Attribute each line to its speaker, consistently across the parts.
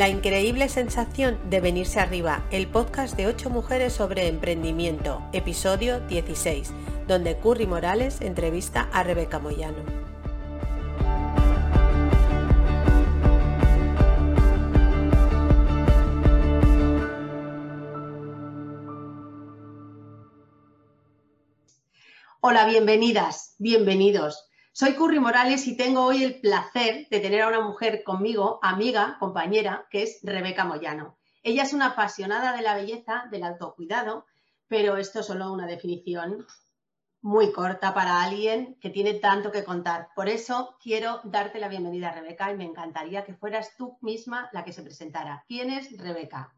Speaker 1: La increíble sensación de venirse arriba, el podcast de 8 mujeres sobre emprendimiento, episodio 16, donde Curry Morales entrevista a Rebeca Moyano. Hola, bienvenidas, bienvenidos. Soy Curry Morales y tengo hoy el placer de tener a una mujer conmigo, amiga, compañera, que es Rebeca Moyano. Ella es una apasionada de la belleza, del autocuidado, pero esto es solo una definición muy corta para alguien que tiene tanto que contar. Por eso quiero darte la bienvenida, Rebeca, y me encantaría que fueras tú misma la que se presentara. ¿Quién es Rebeca?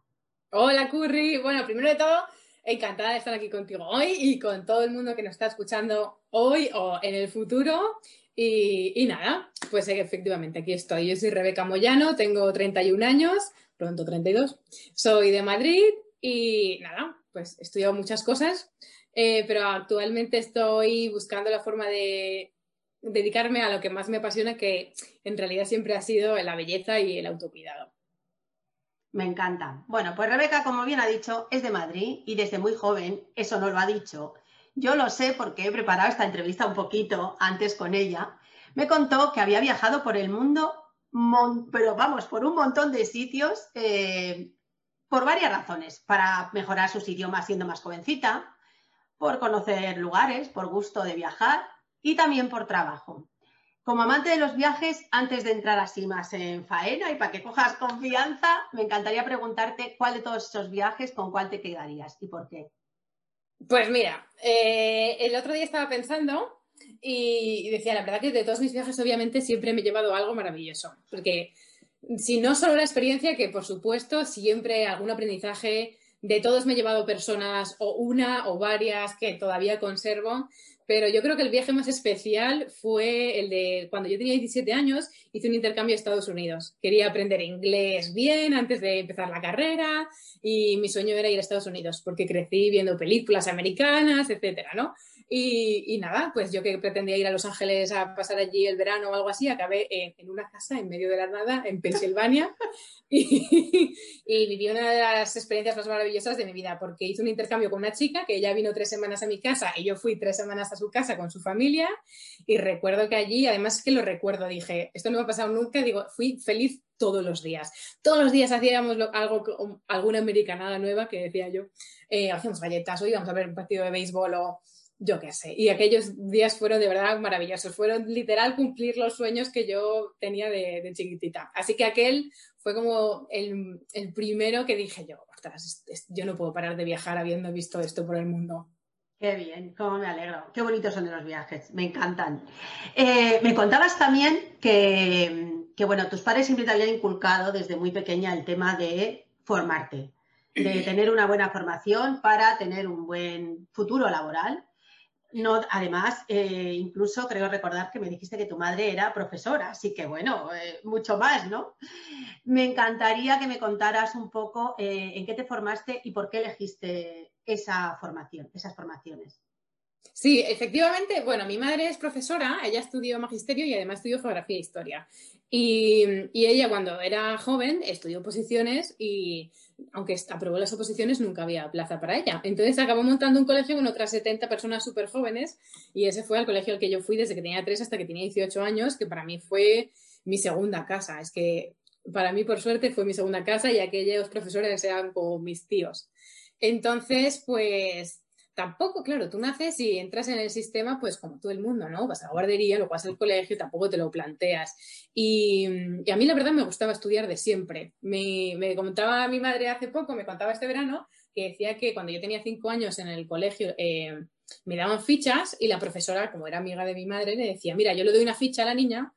Speaker 2: Hola, Curry. Bueno, primero de todo, encantada de estar aquí contigo hoy y con todo el mundo que nos está escuchando hoy o en el futuro. Y, nada, pues efectivamente aquí estoy. Yo soy Rebeca Moyano, tengo 31 años, pronto 32. Soy de Madrid y nada, pues he estudiado muchas cosas, eh, pero actualmente estoy buscando la forma de dedicarme a lo que más me apasiona, que en realidad siempre ha sido la belleza y el autocuidado.
Speaker 1: Me encanta. Bueno, pues Rebeca, como bien ha dicho, es de Madrid y desde muy joven, eso no lo ha dicho. Yo lo sé porque he preparado esta entrevista un poquito antes con ella. Me contó que había viajado por el mundo, pero vamos, por un montón de sitios, eh, por varias razones. Para mejorar sus idiomas siendo más jovencita, por conocer lugares, por gusto de viajar y también por trabajo. Como amante de los viajes, antes de entrar así más en faena y para que cojas confianza, me encantaría preguntarte cuál de todos esos viajes, con cuál te quedarías y por qué.
Speaker 2: Pues mira, eh, el otro día estaba pensando y decía, la verdad que de todos mis viajes obviamente siempre me he llevado algo maravilloso, porque si no solo la experiencia, que por supuesto siempre algún aprendizaje, de todos me he llevado personas o una o varias que todavía conservo, pero yo creo que el viaje más especial fue el de cuando yo tenía 17 años, hice un intercambio a Estados Unidos. Quería aprender inglés bien antes de empezar la carrera y mi sueño era ir a Estados Unidos porque crecí viendo películas americanas, etcétera, ¿no? Y, nada, pues yo que pretendía ir a Los Ángeles a pasar allí el verano o algo así, acabé en, una casa en medio de la nada, en Pensilvania, y, viví una de las experiencias más maravillosas de mi vida, porque hice un intercambio con una chica que ella vino tres semanas a mi casa y yo fui tres semanas a su casa con su familia, y recuerdo que allí, además que lo recuerdo, dije, esto no me ha pasado nunca, digo, fui feliz todos los días. Todos los días hacíamos algo, alguna americanada nueva que decía yo, eh, hacíamos galletas, o íbamos a ver un partido de béisbol o yo qué sé. Y aquellos días fueron de verdad maravillosos. Fueron literal cumplir los sueños que yo tenía de, chiquitita. Así que aquel fue como el, primero que dije yo, ostras, yo no puedo parar de viajar habiendo visto esto por el mundo.
Speaker 1: Qué bien, cómo me alegro. Qué bonitos son los viajes, me encantan. Eh, me contabas también que, que, bueno, tus padres siempre te habían inculcado desde muy pequeña el tema de formarte, de tener una buena formación para tener un buen futuro laboral no, además, eh, incluso creo recordar que me dijiste que tu madre era profesora, así que bueno, eh, mucho más, ¿no? Me encantaría que me contaras un poco eh, en qué te formaste y por qué elegiste esa formación, esas formaciones.
Speaker 2: Sí, efectivamente, bueno, mi madre es profesora, ella estudió magisterio y además estudió geografía e historia. Y, ella cuando era joven estudió oposiciones y aunque aprobó las oposiciones, nunca había plaza para ella. Entonces acabó montando un colegio con otras 70 personas súper jóvenes y ese fue el colegio al que yo fui desde que tenía 3 hasta que tenía 18 años, que para mí fue mi segunda casa. Es que para mí, por suerte, fue mi segunda casa y aquellos profesores eran como mis tíos. Entonces, pues tampoco, claro, tú naces y entras en el sistema, pues como todo el mundo, ¿no? Vas a la guardería, luego vas al colegio, tampoco te lo planteas. Y, a mí la verdad me gustaba estudiar de siempre. Me, me, contaba mi madre hace poco, me contaba este verano, que decía que cuando yo tenía cinco años en el colegio eh, me daban fichas y la profesora, como era amiga de mi madre, le decía, mira, yo le doy una ficha a la niña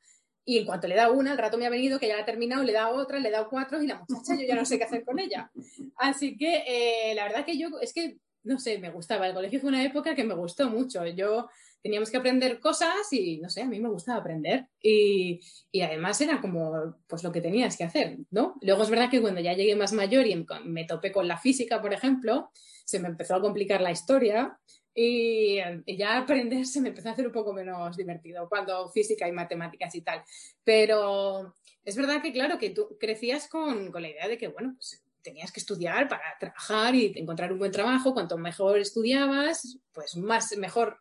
Speaker 2: y en cuanto le da una, el rato me ha venido que ya la ha terminado, le da otra, le da cuatro y la muchacha yo ya no sé qué hacer con ella. Así que eh, la verdad que yo, es que no sé, me gustaba. El colegio fue una época que me gustó mucho. Yo teníamos que aprender cosas y, no sé, a mí me gustaba aprender. Y, además era como, pues lo que tenías que hacer, ¿no? Luego es verdad que cuando ya llegué más mayor y me topé con la física, por ejemplo, se me empezó a complicar la historia. y, ya aprender se me empezó a hacer un poco menos divertido cuando física y matemáticas y tal. Pero es verdad que, claro, que tú crecías con, con la idea de que, bueno, pues tenías que estudiar para trabajar y encontrar un buen trabajo. Cuanto mejor estudiabas, pues más mejor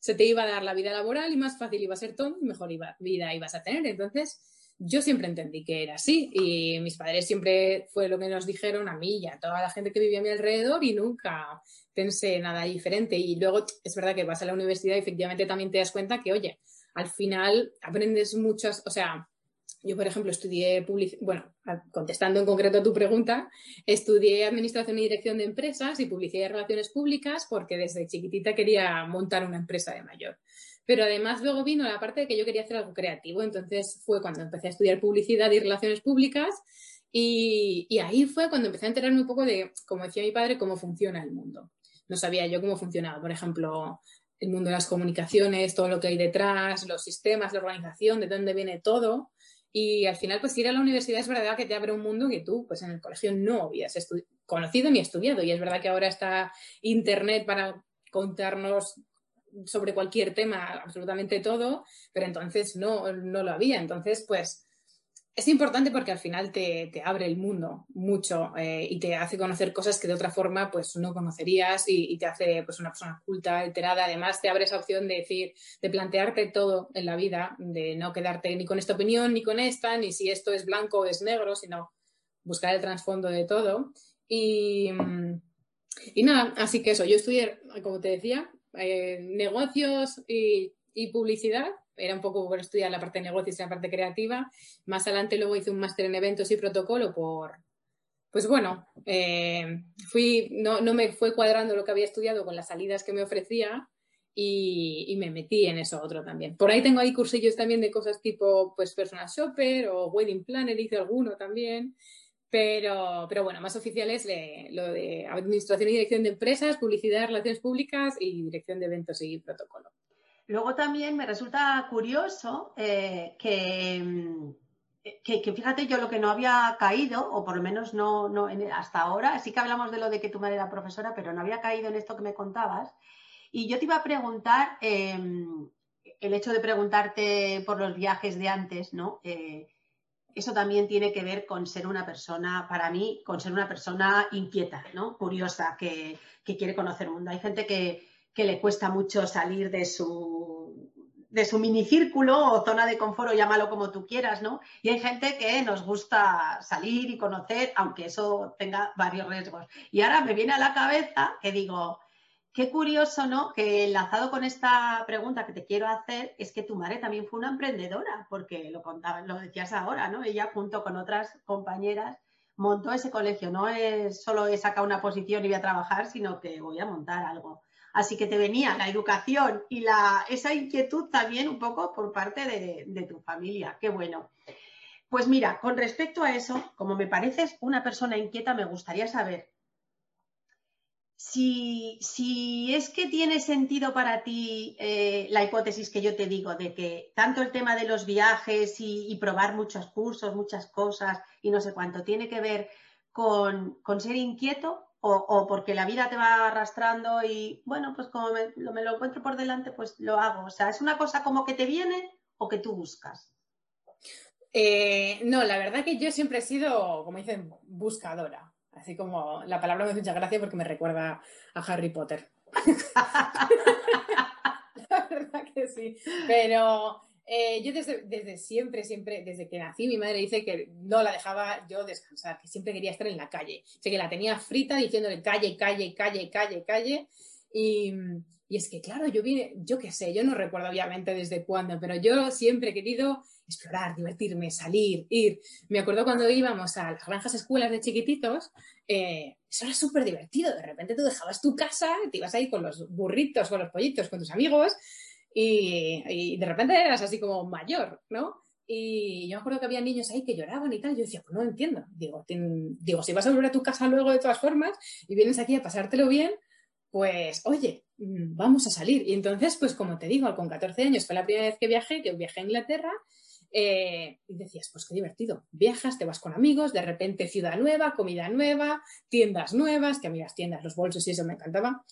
Speaker 2: se te iba a dar la vida laboral y más fácil iba a ser todo y mejor vida ibas a tener. Entonces, yo siempre entendí que era así y mis padres siempre fue lo que nos dijeron a mí y a toda la gente que vivía a mi alrededor y nunca pensé nada diferente. Y luego es verdad que vas a la universidad y efectivamente también te das cuenta que, oye, al final aprendes muchas, o sea, yo, por ejemplo, estudié publicidad, bueno, contestando en concreto a tu pregunta, estudié Administración y Dirección de Empresas y Publicidad y Relaciones Públicas porque desde chiquitita quería montar una empresa de mayor. Pero además luego vino la parte de que yo quería hacer algo creativo, entonces fue cuando empecé a estudiar Publicidad y Relaciones Públicas y, y ahí fue cuando empecé a enterarme un poco de, como decía mi padre, cómo funciona el mundo. No sabía yo cómo funcionaba, por ejemplo, el mundo de las comunicaciones, todo lo que hay detrás, los sistemas, la organización, de dónde viene todo. Y al final, pues ir a la universidad es verdad que te abre un mundo que tú, pues en el colegio no habías conocido ni estudiado. Y es verdad que ahora está Internet para contarnos sobre cualquier tema, absolutamente todo, pero entonces no, no lo había. Entonces, pues es importante porque al final te, abre el mundo mucho eh, y te hace conocer cosas que de otra forma pues no conocerías y, te hace pues una persona culta, alterada. Además te abre esa opción de decir, de plantearte todo en la vida, de no quedarte ni con esta opinión ni con esta, ni si esto es blanco o es negro, sino buscar el trasfondo de todo. Y, y nada, así que eso, yo estudié, como te decía, eh, negocios y, y publicidad era un poco por estudiar la parte de negocios y la parte creativa. Más adelante luego hice un máster en eventos y protocolo por, pues bueno, eh, fui, no, no, me fue cuadrando lo que había estudiado con las salidas que me ofrecía y, me metí en eso otro también. Por ahí tengo ahí cursillos también de cosas tipo pues personal shopper o wedding planner, hice alguno también. Pero, pero bueno, más oficiales lo de administración y dirección de empresas, publicidad, relaciones públicas y dirección de eventos y protocolo.
Speaker 1: Luego también me resulta curioso eh, mm, que, que, fíjate, yo lo que no había caído, o por lo menos no, no hasta ahora, sí que hablamos de lo de que tu madre era profesora, pero no había caído en esto que me contabas. Y yo te iba a preguntar, em, el hecho de preguntarte por los viajes de antes, ¿no? Eh, eso también tiene que ver con ser una persona, para mí, con ser una persona inquieta, ¿no? Curiosa, que, que quiere conocer el mundo. Hay gente que, que le cuesta mucho salir de su, de su minicírculo o zona de confort, o llámalo como tú quieras, ¿no? Y hay gente que nos gusta salir y conocer, aunque eso tenga varios riesgos. Y ahora me viene a la cabeza que digo, qué curioso, ¿no? Que enlazado con esta pregunta que te quiero hacer, es que tu madre también fue una emprendedora, porque lo contaba, lo decías ahora, ¿no? Ella junto con otras compañeras montó ese colegio. No es solo he sacado una posición y voy a trabajar, sino que voy a montar algo. Así que te venía la educación y la, esa inquietud también un poco por parte de, tu familia. Qué bueno. Pues mira, con respecto a eso, como me pareces una persona inquieta, me gustaría saber si, es que tiene sentido para ti eh, la hipótesis que yo te digo de que tanto el tema de los viajes y, probar muchos cursos, muchas cosas y no sé cuánto, tiene que ver con, con ser inquieto o, porque la vida te va arrastrando y bueno, pues como me lo, encuentro por delante, pues lo hago. O sea, ¿es una cosa como que te viene o que tú buscas?
Speaker 2: Eh, no, la verdad que yo siempre he sido, como dicen, buscadora. Así como la palabra me hace mucha gracia porque me recuerda a Harry Potter. la verdad que sí. Pero eh, yo desde, desde, siempre, siempre, desde que nací, mi madre dice que no la dejaba yo descansar, que siempre quería estar en la calle. Sé que la tenía frita diciéndole calle, calle, calle, calle, calle. Y, y es que, claro, yo vine, yo qué sé, yo no recuerdo obviamente desde cuándo, pero yo siempre he querido explorar, divertirme, salir, ir. Me acuerdo cuando íbamos a las granjas escuelas de chiquititos, eh, eso era súper divertido. De repente tú dejabas tu casa, te ibas ahí con los burritos, con los pollitos, con tus amigos y, de repente eras así como mayor, ¿no? Y yo me acuerdo que había niños ahí que lloraban y tal. Yo decía, pues no entiendo. Digo, digo, si vas a volver a tu casa luego de todas formas y vienes aquí a pasártelo bien, pues oye, vamos a salir. Y entonces, pues como te digo, con 14 años fue la primera vez que viajé, que viajé a Inglaterra. Eh, y decías, pues qué divertido. Viajas, te vas con amigos, de repente ciudad nueva, comida nueva, tiendas nuevas, que a mí las tiendas, los bolsos y eso me encantaba.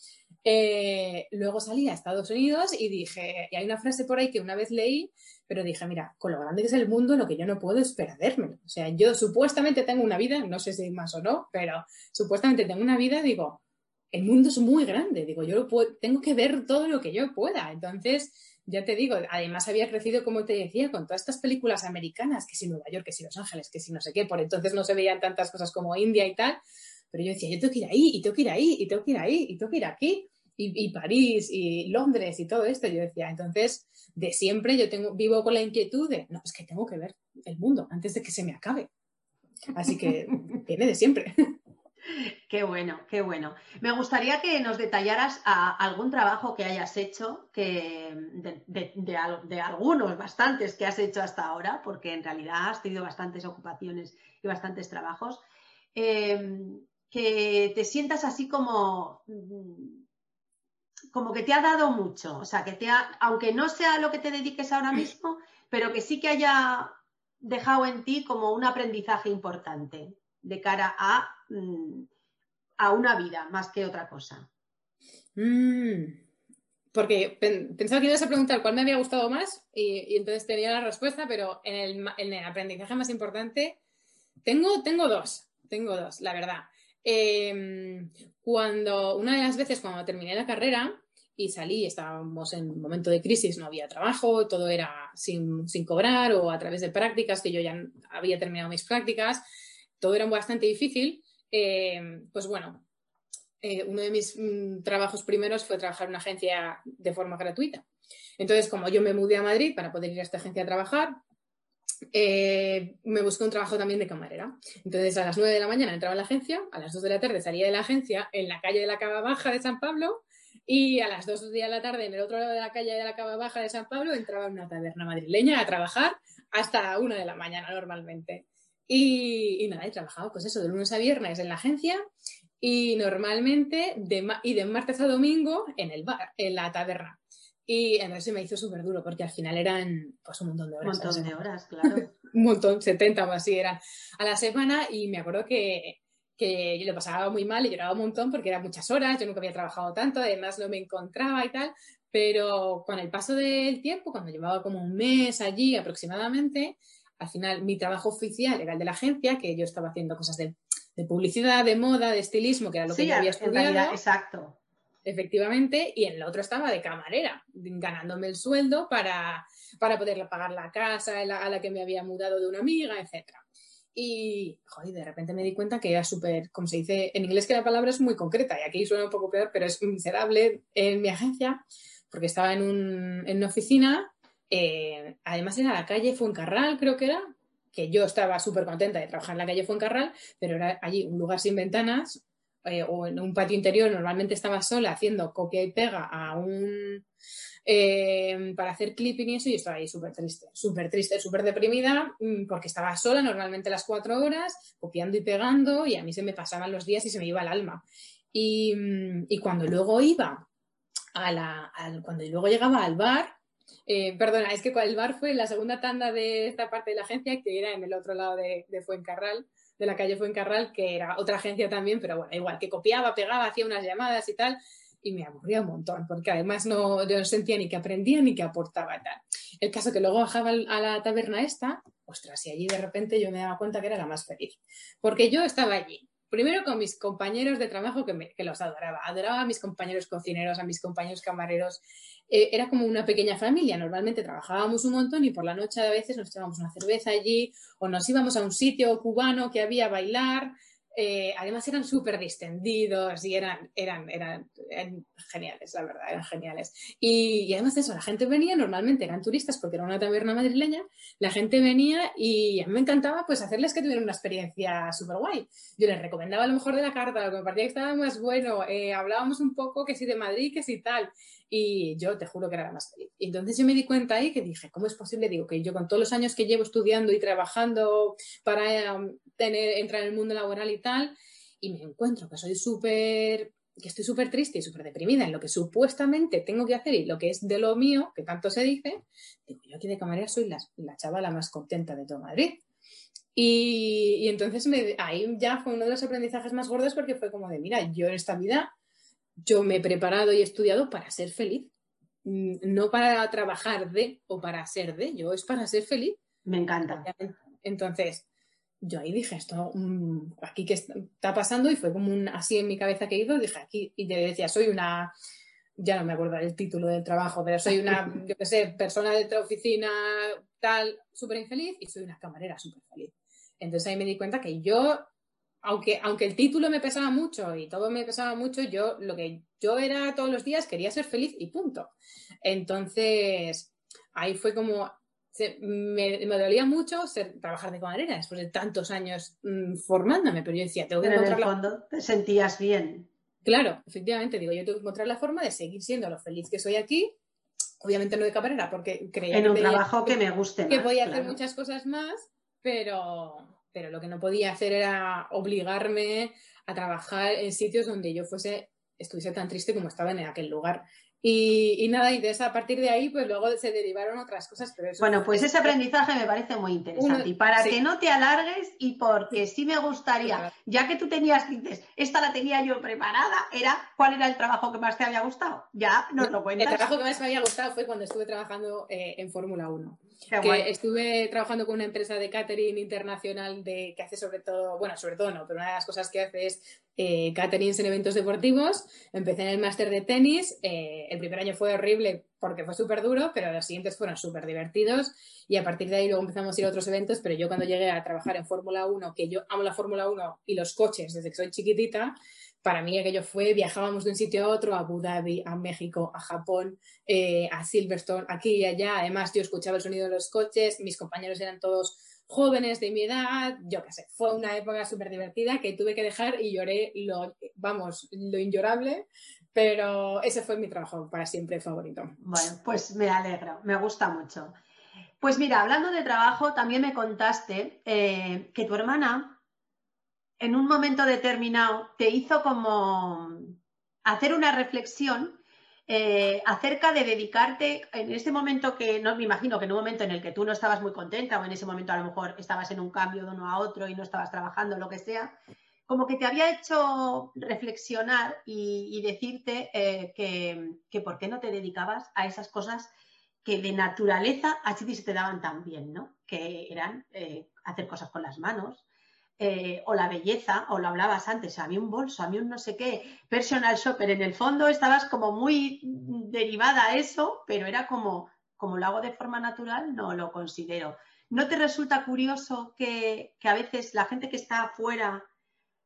Speaker 2: Eh, luego salí a Estados Unidos y dije, y hay una frase por ahí que una vez leí, pero dije, mira, con lo grande que es el mundo, lo que yo no puedo es perderme. O sea, yo supuestamente tengo una vida, no sé si más o no, pero supuestamente tengo una vida, digo, el mundo es muy grande, digo, yo tengo que ver todo lo que yo pueda. Entonces, ya te digo, además había crecido, como te decía, con todas estas películas americanas, que si Nueva York, que si Los Ángeles, que si no sé qué, por entonces no se veían tantas cosas como India y tal, pero yo decía, yo tengo que ir ahí, y tengo que ir ahí, y tengo que ir ahí, y tengo que ir aquí y, París y Londres y todo esto. Yo decía, entonces, de siempre yo tengo, vivo con la inquietud de, no, es que tengo que ver el mundo antes de que se me acabe. Así que viene de siempre.
Speaker 1: Qué bueno, qué bueno. Me gustaría que nos detallaras algún trabajo que hayas hecho, que de, algunos, bastantes que has hecho hasta ahora, porque en realidad has tenido bastantes ocupaciones y bastantes trabajos, eh, que te sientas así como como que te ha dado mucho, o sea, que te ha, aunque no sea lo que te dediques ahora mismo, pero que sí que haya dejado en ti como un aprendizaje importante de cara a, mm, a una vida más que otra cosa.
Speaker 2: Mm, porque pensaba que ibas a preguntar cuál me había gustado más y, entonces tenía la respuesta, pero en el, aprendizaje más importante tengo, tengo dos, tengo dos, la verdad. Em, cuando una de las veces cuando terminé la carrera, y salí, estábamos en un momento de crisis, no había trabajo, todo era sin, cobrar o a través de prácticas, que yo ya había terminado mis prácticas, todo era bastante difícil. Eh, pues bueno, eh, uno de mis mm, trabajos primeros fue trabajar en una agencia de forma gratuita. Entonces, como yo me mudé a Madrid para poder ir a esta agencia a trabajar, eh, me busqué un trabajo también de camarera. Entonces, a las 9 de la mañana entraba a la agencia, a las 2 de la tarde salía de la agencia en la calle de la Cava Baja de San Pablo y a las 2 de la tarde, en el otro lado de la calle de la Cava Baja de San Pablo, entraba en una taberna madrileña a trabajar hasta 1 de la mañana normalmente. Y, nada, he trabajado, pues eso, de lunes a viernes en la agencia y normalmente de, y de martes a domingo en el bar, en la taberna. Y entonces se me hizo súper duro porque al final eran pues un montón de horas.
Speaker 1: Un montón de horas, claro.
Speaker 2: un montón, 70 o así eran a la semana y me acuerdo que que yo lo pasaba muy mal y lloraba un montón porque eran muchas horas, yo nunca había trabajado tanto, además no me encontraba y tal, pero con el paso del tiempo, cuando llevaba como un mes allí aproximadamente, al final mi trabajo oficial era el de la agencia, que yo estaba haciendo cosas de, publicidad, de moda, de estilismo, que era lo que yo había estudiado.
Speaker 1: exacto.
Speaker 2: Efectivamente, y en el otro estaba de camarera, ganándome el sueldo para, para poder pagar la casa a la, a la que me había mudado de una amiga, etcétera. Y, joder, de repente me di cuenta que era súper, como se dice en inglés, que la palabra es muy concreta, y aquí suena un poco peor, pero es miserable en mi agencia, porque estaba en, un, en una oficina, eh, además era la calle Fuencarral, creo que era, que yo estaba súper contenta de trabajar en la calle Fuencarral, pero era allí un lugar sin ventanas, eh, o en un patio interior, normalmente estaba sola haciendo copia y pega a un eh, para hacer clipping y eso, y estaba ahí súper triste, súper triste, súper deprimida, mm, porque estaba sola normalmente las cuatro horas, copiando y pegando, y a mí se me pasaban los días y se me iba el alma. Y, mm, cuando luego iba a la, cuando luego llegaba al bar, eh, perdona, es que el bar fue la segunda tanda de esta parte de la agencia, que era en el otro lado de, de Fuencarral, de la calle Fuencarral, que era otra agencia también, pero bueno, igual, que copiaba, pegaba, hacía unas llamadas y tal, y me aburría un montón, porque además no, yo no sentía ni que aprendía ni que aportaba tal. El caso que luego bajaba a la taberna esta, ostras, y allí de repente yo me daba cuenta que era la más feliz, porque yo estaba allí, primero con mis compañeros de trabajo que, que los adoraba, adoraba a mis compañeros cocineros, a mis compañeros camareros, eh, era como una pequeña familia, normalmente trabajábamos un montón y por la noche a veces nos echábamos una cerveza allí o nos íbamos a un sitio cubano que había a bailar, eh, además eran súper distendidos y eran, eran, eran, geniales, la verdad, eran geniales. Y, además de eso, la gente venía, normalmente eran turistas porque era una taberna madrileña, la gente venía y me encantaba pues hacerles que tuvieran una experiencia súper guay. Yo les recomendaba lo mejor de la carta, lo que me parecía que estaba más bueno, eh, hablábamos un poco que si de Madrid, que si tal. Y yo te juro que era la más feliz. Entonces yo me di cuenta ahí que dije, ¿cómo es posible? Digo, que yo con todos los años que llevo estudiando y trabajando para tener, entrar en el mundo laboral y tal, y me encuentro que soy súper que estoy súper triste y súper deprimida en lo que supuestamente tengo que hacer y lo que es de lo mío, que tanto se dice, digo, yo aquí de camarera soy la, la chavala más contenta de todo Madrid. Y, y entonces ahí ya fue uno de los aprendizajes más gordos porque fue como de, mira, yo en esta vida yo me he preparado y he estudiado para ser feliz, mm, no para trabajar de o para ser de, yo es para ser feliz.
Speaker 1: Me encanta.
Speaker 2: Entonces, yo ahí dije, esto, mm, aquí que está pasando, y fue como un, así en mi cabeza que he ido, dije aquí, y te decía, soy una, ya no me acuerdo el título del trabajo, pero soy una, yo qué sé, persona de otra oficina tal, súper infeliz, y soy una camarera súper feliz. Entonces ahí me di cuenta que yo, aunque, aunque el título me pesaba mucho y todo me pesaba mucho, yo lo que yo era todos los días quería ser feliz y punto. Entonces ahí fue como, me, dolía mucho ser, trabajar de camarera después de tantos años mm, formándome, pero yo decía, tengo que
Speaker 1: pero encontrar en el fondo te sentías bien.
Speaker 2: Claro, efectivamente, digo, yo tengo que encontrar la forma de seguir siendo lo feliz que soy aquí, obviamente no de camarera, porque creía
Speaker 1: en un trabajo que, me guste
Speaker 2: que podía hacer muchas cosas más, pero, pero lo que no podía hacer era obligarme a trabajar en sitios donde yo fuese estuviese tan triste como estaba en aquel lugar. Y, nada, y de esa, a partir de ahí, pues luego se derivaron otras cosas. Pero
Speaker 1: bueno, pues ese aprendizaje me parece muy interesante. y para que no te alargues y porque sí me gustaría, ya que tú tenías, dices, esta la tenía yo preparada, era cuál era el trabajo que más te había gustado. Ya nos lo cuentas.
Speaker 2: El trabajo que más me había gustado fue cuando estuve trabajando eh, en Fórmula 1. Que estuve trabajando con una empresa de catering internacional de, que hace sobre todo, bueno, sobre todo no, pero una de las cosas que hace es eh, caterings en eventos deportivos. Empecé en el máster de tenis. Eh, el primer año fue horrible porque fue súper duro, pero los siguientes fueron súper divertidos. Y a partir de ahí luego empezamos a ir a otros eventos. Pero yo cuando llegué a trabajar en Fórmula 1, que yo amo la Fórmula 1 y los coches desde que soy chiquitita, para mí aquello fue, viajábamos de un sitio a otro, a Abu Dhabi, a México, a Japón, eh, a Silverstone, aquí y allá. Además, yo escuchaba el sonido de los coches, mis compañeros eran todos jóvenes de mi edad, yo qué sé, fue una época súper divertida que tuve que dejar y lloré lo, vamos, lo inllorable, pero ese fue mi trabajo para siempre favorito.
Speaker 1: Bueno, pues me alegro, me gusta mucho. Pues mira, hablando de trabajo, también me contaste eh, que tu hermana en un momento determinado te hizo como hacer una reflexión eh, acerca de dedicarte en este momento que no me imagino que en un momento en el que tú no estabas muy contenta o en ese momento a lo mejor estabas en un cambio de uno a otro y no estabas trabajando, lo que sea, como que te había hecho reflexionar y, decirte eh, que, por qué no te dedicabas a esas cosas que de naturaleza a ti se te daban tan bien, ¿no? Que eran eh, hacer cosas con las manos, eh, o la belleza, o lo hablabas antes, a mí un bolso, a mí un no sé qué, personal shopper, en el fondo estabas como muy derivada a eso, pero era como, como lo hago de forma natural, no lo considero. ¿No te resulta curioso que, a veces la gente que está afuera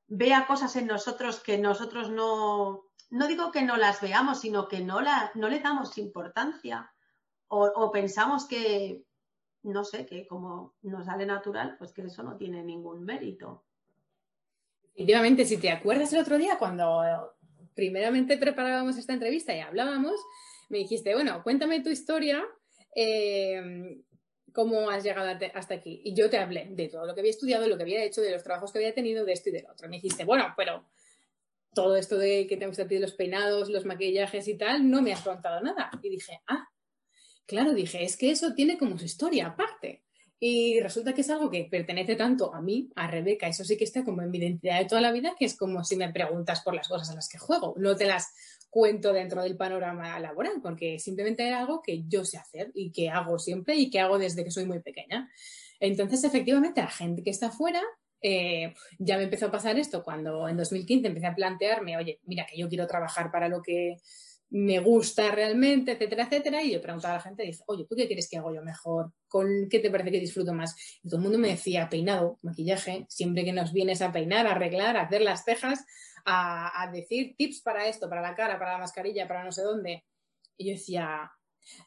Speaker 1: vea cosas en nosotros que nosotros no, no digo que no las veamos, sino que no, la, no le damos importancia o pensamos que, no sé, que como nos sale natural, pues que eso no tiene ningún mérito.
Speaker 2: Definitivamente, si te acuerdas el otro día cuando primeramente preparábamos esta entrevista y hablábamos, me dijiste, bueno, cuéntame tu historia, eh, cómo has llegado hasta aquí. Y yo te hablé de todo lo que había estudiado, lo que había hecho, de los trabajos que había tenido, de esto y del otro. Me dijiste, bueno, pero todo esto de que te gusta los peinados, los maquillajes y tal, no me has contado nada. Y dije, ah, Claro, dije, es que eso tiene como su historia aparte. Y resulta que es algo que pertenece tanto a mí, a Rebeca, eso sí que está como en mi identidad de toda la vida, que es como si me preguntas por las cosas a las que juego. No te las cuento dentro del panorama laboral, porque simplemente era algo que yo sé hacer y que hago siempre y que hago desde que soy muy pequeña. Entonces, efectivamente, la gente que está afuera, eh, ya me empezó a pasar esto cuando en 2015 empecé a plantearme, oye, mira, que yo quiero trabajar para lo que me gusta realmente, etcétera, etcétera. Y yo preguntaba a la gente, dice, oye, ¿tú qué quieres que hago yo mejor? ¿Con qué te parece que disfruto más? Y todo el mundo me decía, peinado, maquillaje, siempre que nos vienes a peinar, a arreglar, a hacer las cejas, a, decir tips para esto, para la cara, para la mascarilla, para no sé dónde. Y yo decía,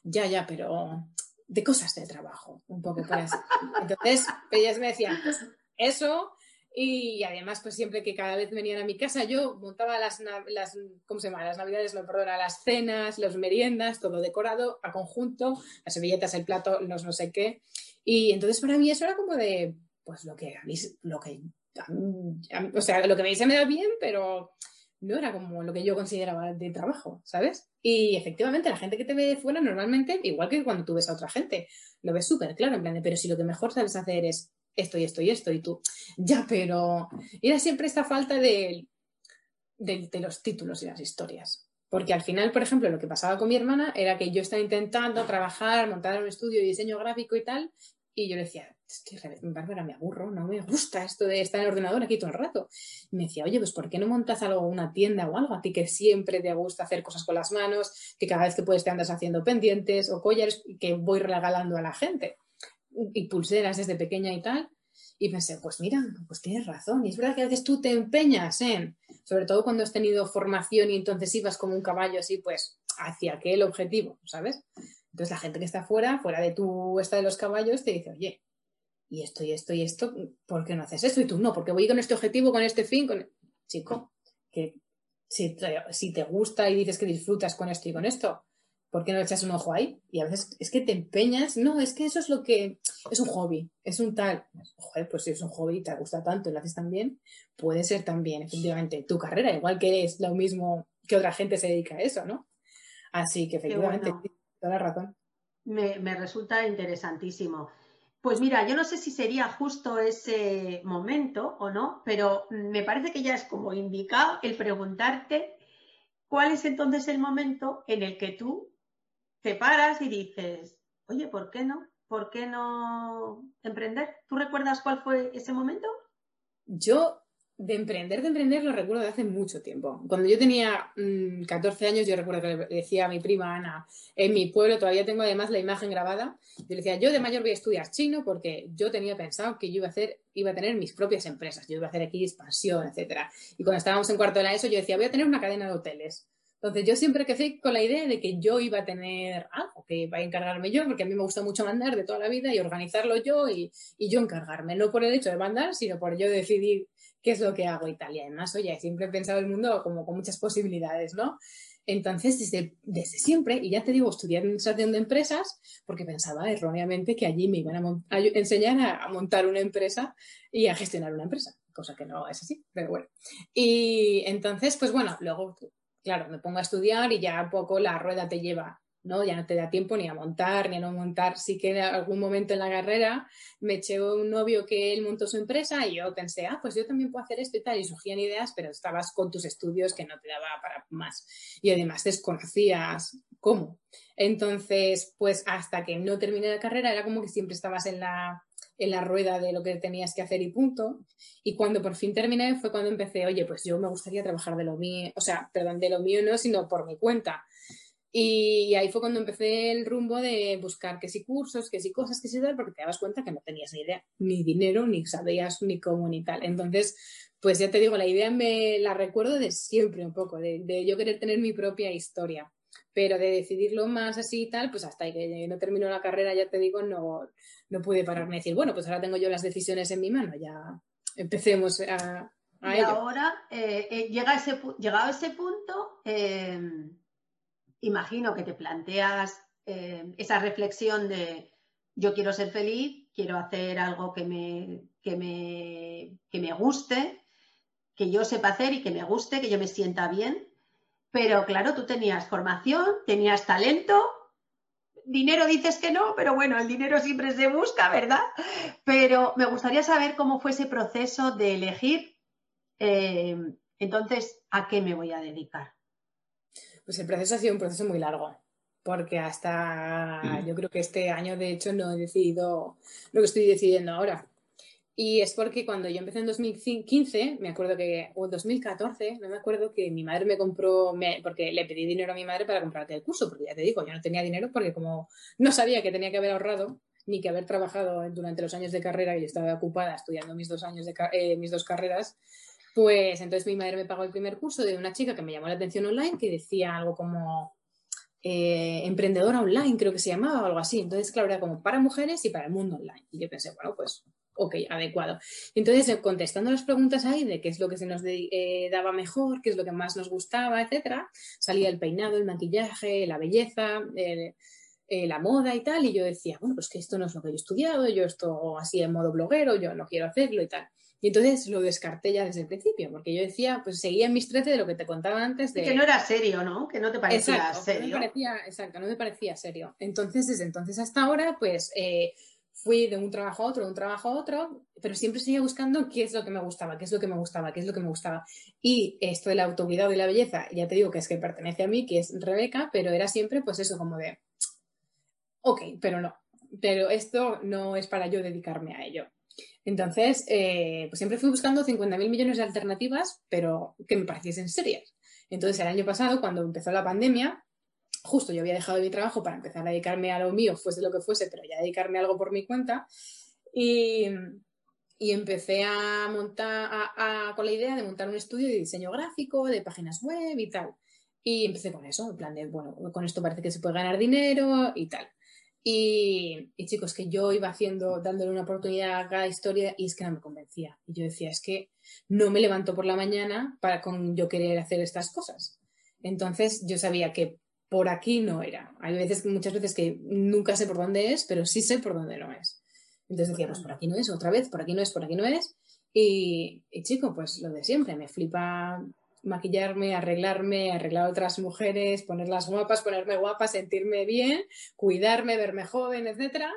Speaker 2: ya, ya, pero de cosas de trabajo, un poco pues. Entonces, ellas me decían, eso, y además, pues siempre que cada vez venían a mi casa, yo montaba las, las ¿cómo se llama? Las navidades, no, perdona, las cenas, las meriendas, todo decorado a conjunto, las servilletas, el plato, los no sé qué. Y entonces para mí eso era como de, pues lo que a lo que, o sea, lo que me dice me da bien, pero no era como lo que yo consideraba de trabajo, ¿sabes? Y efectivamente, la gente que te ve fuera normalmente, igual que cuando tú ves a otra gente, lo ves súper claro, en plan de, pero si lo que mejor sabes hacer es esto y esto y esto, y tú, ya, pero era siempre esta falta de, los títulos y las historias. Porque al final, por ejemplo, lo que pasaba con mi hermana era que yo estaba intentando trabajar, montar un estudio de diseño gráfico y tal, y yo le decía, es que Bárbara, me aburro, no me gusta esto de estar en el ordenador aquí todo el rato. Y me decía, oye, pues ¿por qué no montas algo, una tienda o algo? A ti que siempre te gusta hacer cosas con las manos, que cada vez que puedes te andas haciendo pendientes o collares que voy regalando a la gente. Y pulseras desde pequeña y tal. Y pensé, pues mira, pues tienes razón. Y es verdad que a veces tú te empeñas en, sobre todo cuando has tenido formación y entonces ibas como un caballo así, pues hacia aquel objetivo, ¿sabes? Entonces la gente que está fuera, fuera de tu esta de los caballos, te dice, oye, y esto y esto y esto, ¿por qué no haces esto? Y tú no, porque voy con este objetivo, con este fin, con... Chico, que si si te gusta y dices que disfrutas con esto y con esto, ¿por qué no le echas un ojo ahí? Y a veces es que te empeñas, no, es que eso es lo que es un hobby, es un tal. Joder, pues si es un hobby y te gusta tanto y lo haces tan bien, puede ser también, efectivamente, tu carrera, igual que es lo mismo que otra gente se dedica a eso, ¿no? Así que efectivamente, toda la razón.
Speaker 1: Me, me resulta interesantísimo. Pues mira, yo no sé si sería justo ese momento o no, pero me parece que ya es como indicado el preguntarte cuál es entonces el momento en el que tú te paras y dices, oye, ¿por qué no? ¿Por qué no emprender? ¿Tú recuerdas cuál fue ese momento?
Speaker 2: Yo de emprender, de emprender, lo recuerdo de hace mucho tiempo. Cuando yo tenía 14 mm, años, yo recuerdo que le decía a mi prima Ana, en mi pueblo todavía tengo además la imagen grabada, yo le decía, yo de mayor voy a estudiar chino porque yo tenía pensado que yo iba a hacer, iba a tener mis propias empresas, yo iba a hacer aquí expansión, etcétera. Y cuando estábamos en cuarto de la ESO, yo decía, voy a tener una cadena de hoteles. Entonces yo siempre crecí con la idea de que yo iba a tener algo, que iba a encargarme yo, porque a mí me gusta mucho mandar de toda la vida y organizarlo yo y, yo encargarme, no por el hecho de mandar, sino por yo decidir qué es lo que hago y tal. Y además, oye, siempre he pensado el mundo como con muchas posibilidades, ¿no? Entonces, desde, desde siempre, y ya te digo, estudié administración de empresas porque pensaba erróneamente que allí me iban a, enseñar a, montar una empresa y a gestionar una empresa, cosa que no es así, pero bueno. Y entonces, pues bueno, luego claro, me pongo a estudiar y ya un poco la rueda te lleva, ¿no? Ya no te da tiempo ni a montar ni a no montar. Sí que en algún momento en la carrera me eché un novio que él montó su empresa y yo pensé, ah, pues yo también puedo hacer esto y tal. Y surgían ideas, pero estabas con tus estudios que no te daba para más. Y además desconocías cómo. Entonces, pues hasta que no terminé la carrera era como que siempre estabas en la en la rueda de lo que tenías que hacer y punto. Y cuando por fin terminé fue cuando empecé, oye, pues yo me gustaría trabajar de lo mío, o sea, perdón, de lo mío no, sino por mi cuenta. Y ahí fue cuando empecé el rumbo de buscar que si cursos, que si cosas, que si tal, porque te dabas cuenta que no tenías ni idea, ni dinero, ni sabías ni cómo ni tal. Entonces, pues ya te digo, la idea me la recuerdo de siempre un poco, de, yo querer tener mi propia historia pero de decidirlo más así y tal, pues hasta que no termino la carrera, ya te digo, no, no pude pararme y decir, bueno, pues ahora tengo yo las decisiones en mi mano, ya empecemos a...
Speaker 1: y ahora, eh, eh, llega ese, llegado a ese punto, em, imagino que te planteas em, esa reflexión de yo quiero ser feliz, quiero hacer algo que me, que me, que me guste, que yo sepa hacer y que me guste, que yo me sienta bien. Pero claro, tú tenías formación, tenías talento, dinero dices que no, pero bueno, el dinero siempre se busca, ¿verdad? Pero me gustaría saber cómo fue ese proceso de elegir, eh, entonces, ¿a qué me voy a dedicar?
Speaker 2: Pues el proceso ha sido un proceso muy largo, porque hasta mm. yo creo que este año, de hecho, no he decidido lo que estoy decidiendo ahora. Y es porque cuando yo empecé en 2015, me acuerdo que, o 2014, no me acuerdo que mi madre me compró, porque le pedí dinero a mi madre para comprarte el curso, porque ya te digo, yo no tenía dinero porque como no sabía que tenía que haber ahorrado, ni que haber trabajado durante los años de carrera, y estaba ocupada estudiando mis dos años de eh, mis dos carreras, pues entonces mi madre me pagó el primer curso de una chica que me llamó la atención online, que decía algo como eh, emprendedora online, creo que se llamaba o algo así. Entonces, claro, era como para mujeres y para el mundo online. Y yo pensé, bueno, pues ok, adecuado. Entonces, eh, contestando las preguntas ahí de qué es lo que se nos eh, daba mejor, qué es lo que más nos gustaba, etcétera, salía el peinado, el maquillaje, la belleza, eh, la moda y tal, y yo decía, bueno, pues que esto no es lo que yo he estudiado, yo esto así en modo bloguero, yo no quiero hacerlo y tal. Y entonces lo descarté ya desde el principio, porque yo decía, pues seguía en mis 13 de lo que te contaba antes de...
Speaker 1: Que no era serio, ¿no? Que no te parecía serio.
Speaker 2: No me parecía, exacto, no me parecía serio. Entonces, desde entonces hasta ahora, pues fui de un trabajo a otro, de un trabajo a otro, pero siempre seguía buscando qué es lo que me gustaba, qué es lo que me gustaba, qué es lo que me gustaba. Y esto del autocuidado y la belleza, ya te digo que es que pertenece a mí, que es Rebeca, pero era siempre pues eso como de, ok, pero no, pero esto no es para yo dedicarme a ello. Entonces, eh, pues siempre fui buscando 50.000 millones de alternativas, pero que me pareciesen serias. Entonces, el año pasado, cuando empezó la pandemia, justo yo había dejado mi trabajo para empezar a dedicarme a lo mío, fuese lo que fuese, pero ya dedicarme a algo por mi cuenta. Y, y empecé a montar, con la idea de montar un estudio de diseño gráfico, de páginas web y tal. Y empecé con eso, en plan de, bueno, con esto parece que se puede ganar dinero y tal. Y, y, chicos, que yo iba haciendo, dándole una oportunidad a cada historia y es que no me convencía. Y yo decía, es que no me levanto por la mañana para con yo querer hacer estas cosas. Entonces yo sabía que por aquí no era. Hay veces, muchas veces que nunca sé por dónde es, pero sí sé por dónde no es. Entonces decía, pues por aquí no es, otra vez, por aquí no es, por aquí no es. Y, y chico, pues lo de siempre, me flipa maquillarme, arreglarme, arreglar a otras mujeres, ponerlas guapas, ponerme guapa, sentirme bien, cuidarme, verme joven, etc.